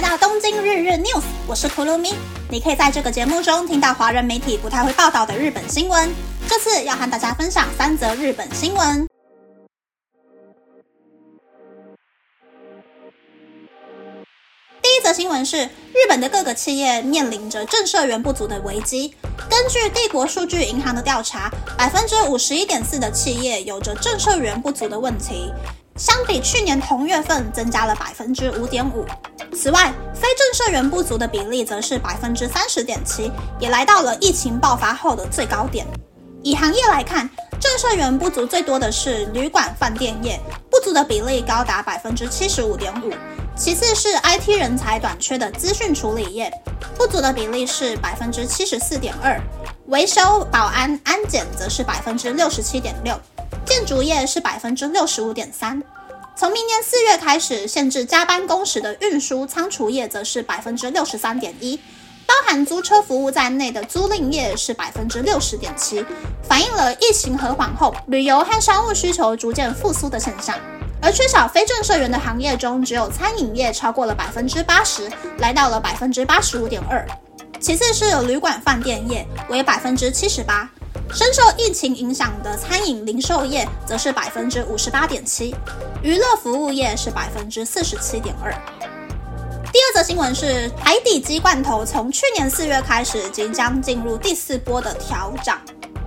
来到东京日日 news，我是 Kurumi。你可以在这个节目中听到华人媒体不太会报道的日本新闻。这次要和大家分享三则日本新闻。第一则新闻是，日本的各个企业面临着正社员不足的危机。根据帝国数据银行的调查，百分之五十一点四的企业有着正社员不足的问题。相比去年同月份增加了百分之五点五。此外，非正社员不足的比例则是百分之三十点七，也来到了疫情爆发后的最高点。以行业来看，正社员不足最多的是旅馆饭店业，不足的比例高达百分之七十五点五。其次是 IT 人才短缺的资讯处理业，不足的比例是百分之七十四点二。维修、保安、安检则是百分之六十七点六。建筑业是百分之六十五点三，从明年四月开始限制加班工时的运输仓储业则是百分之六十三点一，包含租车服务在内的租赁业是百分之六十点七，反映了疫情和缓后旅游和商务需求逐渐复苏的现象。而缺少非正社员的行业中，只有餐饮业超过了百分之八十，来到了百分之八十五点二，其次是有旅馆饭店业为百分之七十八。深受疫情影响的餐饮零售业则是百分之五十八点七，娱乐服务业是百分之四十七点二。第二则新闻是海底鸡罐头从去年四月开始即将进入第四波的调涨，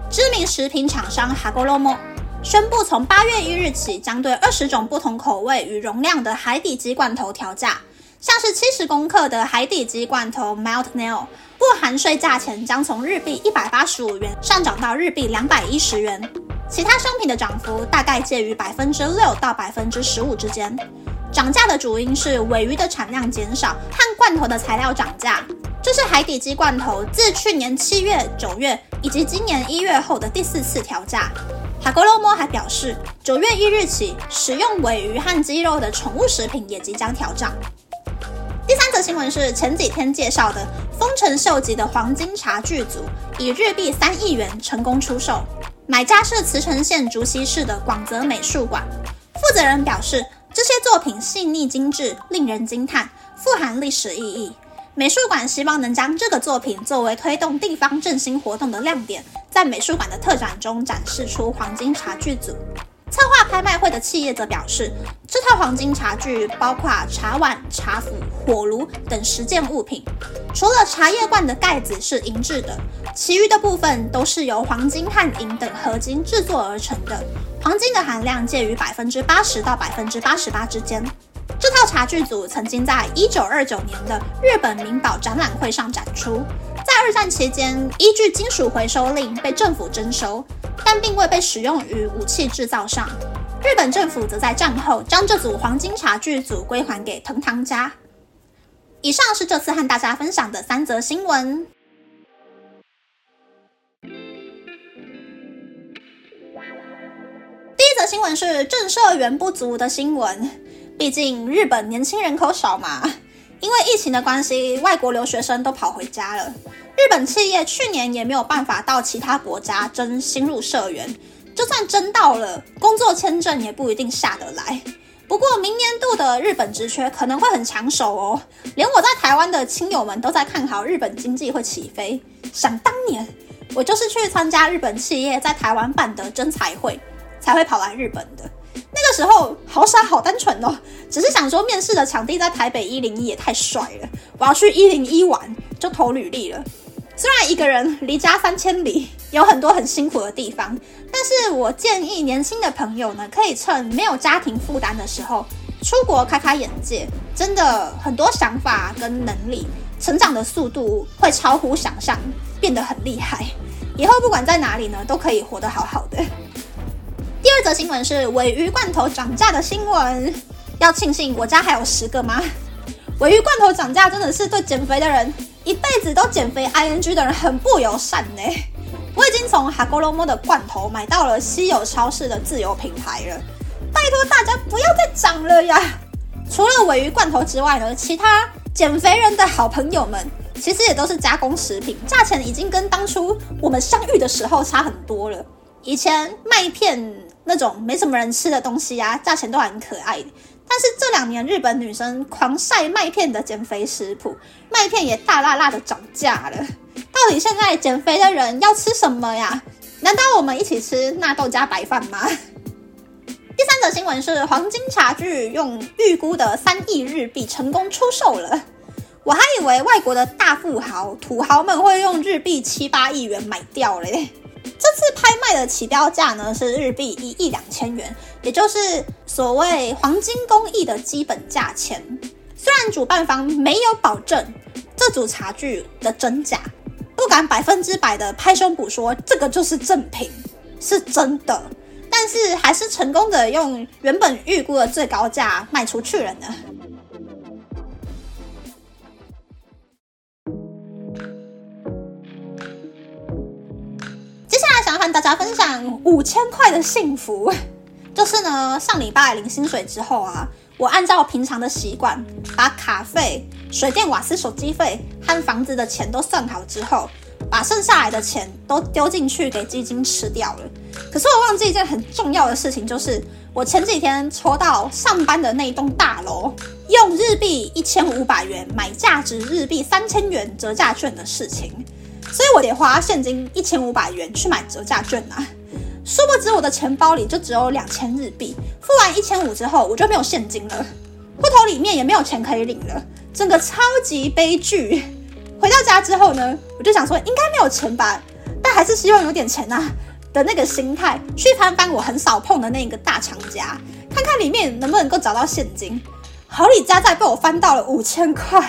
知名食品厂商 Hagoromo 宣布从八月一日起将对二十种不同口味与容量的海底鸡罐头调价。像是七十公克的海底鸡罐头 Melt Nail，不含税价钱将从日币一百八十五元上涨到日币两百一十元。其他商品的涨幅大概介于百分之六到百分之十五之间。涨价的主因是尾鱼的产量减少和罐头的材料涨价。这是海底鸡罐头自去年七月、九月以及今年一月后的第四次调价。哈格罗摩还表示，九月一日起，使用尾鱼和鸡肉的宠物食品也即将调涨。第三则新闻是前几天介绍的丰臣秀吉的黄金茶剧组，以日币三亿元成功出售，买家是茨城县竹溪市的广泽美术馆。负责人表示，这些作品细腻精致，令人惊叹，富含历史意义。美术馆希望能将这个作品作为推动地方振兴活动的亮点，在美术馆的特展中展示出黄金茶具组。策划拍卖会的企业则表示，这套黄金茶具包括茶碗、茶釜、火炉等十件物品。除了茶叶罐的盖子是银制的，其余的部分都是由黄金和银等合金制作而成的。黄金的含量介于百分之八十到百分之八十八之间。这套茶具组曾经在一九二九年的日本明宝展览会上展出，在二战期间依据金属回收令被政府征收。但并未被使用于武器制造上。日本政府则在战后将这组黄金茶具组归还给藤堂家。以上是这次和大家分享的三则新闻。第一则新闻是正社员不足的新闻，毕竟日本年轻人口少嘛，因为疫情的关系，外国留学生都跑回家了。日本企业去年也没有办法到其他国家征新入社员，就算征到了，工作签证也不一定下得来。不过明年度的日本职缺可能会很抢手哦，连我在台湾的亲友们都在看好日本经济会起飞。想当年，我就是去参加日本企业在台湾办的征才会，才会跑来日本的。那个时候好傻好单纯哦，只是想说面试的场地在台北一零一也太帅了，我要去一零一玩，就投履历了。虽然一个人离家三千里，有很多很辛苦的地方，但是我建议年轻的朋友呢，可以趁没有家庭负担的时候，出国开开眼界。真的很多想法跟能力，成长的速度会超乎想象，变得很厉害。以后不管在哪里呢，都可以活得好好的。第二则新闻是尾鱼罐头涨价的新闻，要庆幸我家还有十个吗？尾鱼罐头涨价真的是对减肥的人。一辈子都减肥 ing 的人很不友善呢。我已经从哈 o 罗 o 的罐头买到了稀有超市的自有品牌了，拜托大家不要再涨了呀！除了尾鱼罐头之外呢，其他减肥人的好朋友们其实也都是加工食品，价钱已经跟当初我们相遇的时候差很多了。以前麦片那种没什么人吃的东西啊，价钱都很可爱。但是这两年日本女生狂晒麦片的减肥食谱，麦片也大辣辣的涨价了。到底现在减肥的人要吃什么呀？难道我们一起吃纳豆加白饭吗？第三则新闻是黄金茶具用预估的三亿日币成功出售了。我还以为外国的大富豪土豪们会用日币七八亿元买掉嘞。这次拍起标价呢是日币一亿两千元，也就是所谓黄金工艺的基本价钱。虽然主办方没有保证这组茶具的真假，不敢百分之百的拍胸脯说这个就是正品，是真的。但是还是成功的用原本预估的最高价卖出去了呢。大家分享五千块的幸福，就是呢上礼拜领薪水之后啊，我按照平常的习惯，把卡费、水电瓦斯、手机费和房子的钱都算好之后。把剩下来的钱都丢进去给基金吃掉了。可是我忘记一件很重要的事情，就是我前几天抽到上班的那一栋大楼，用日币一千五百元买价值日币三千元折价券的事情，所以我得花现金一千五百元去买折价券啊。殊不知我的钱包里就只有两千日币，付完一千五之后我就没有现金了，户头里面也没有钱可以领了，整个超级悲剧。回到家之后呢，我就想说应该没有钱吧，但还是希望有点钱呐的那个心态去翻翻我很少碰的那个大长夹，看看里面能不能够找到现金。好礼家在被我翻到了五千块，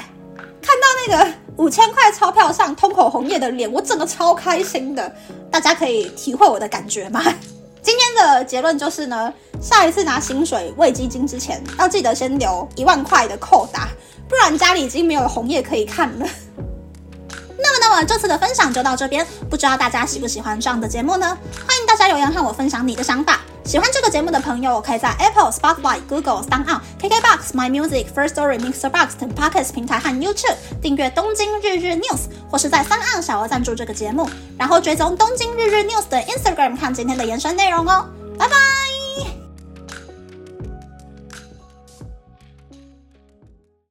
看到那个五千块钞票上通口红叶的脸，我整个超开心的。大家可以体会我的感觉吗？今天的结论就是呢，下一次拿薪水喂基金之前，要记得先留一万块的扣打，不然家里已经没有红叶可以看了。那么，那么这次的分享就到这边，不知道大家喜不喜欢这样的节目呢？欢迎大家留言和我分享你的想法。喜欢这个节目的朋友，可以在 Apple、Spotify、Google、s o u n、KKBox、My Music、First Story、Mixer Box 等 Podcast 平台和 YouTube 订阅《东京日日 News》，或是在三岸小额赞助这个节目，然后追踪《东京日日 News》的 Instagram 看今天的延伸内容哦。拜拜。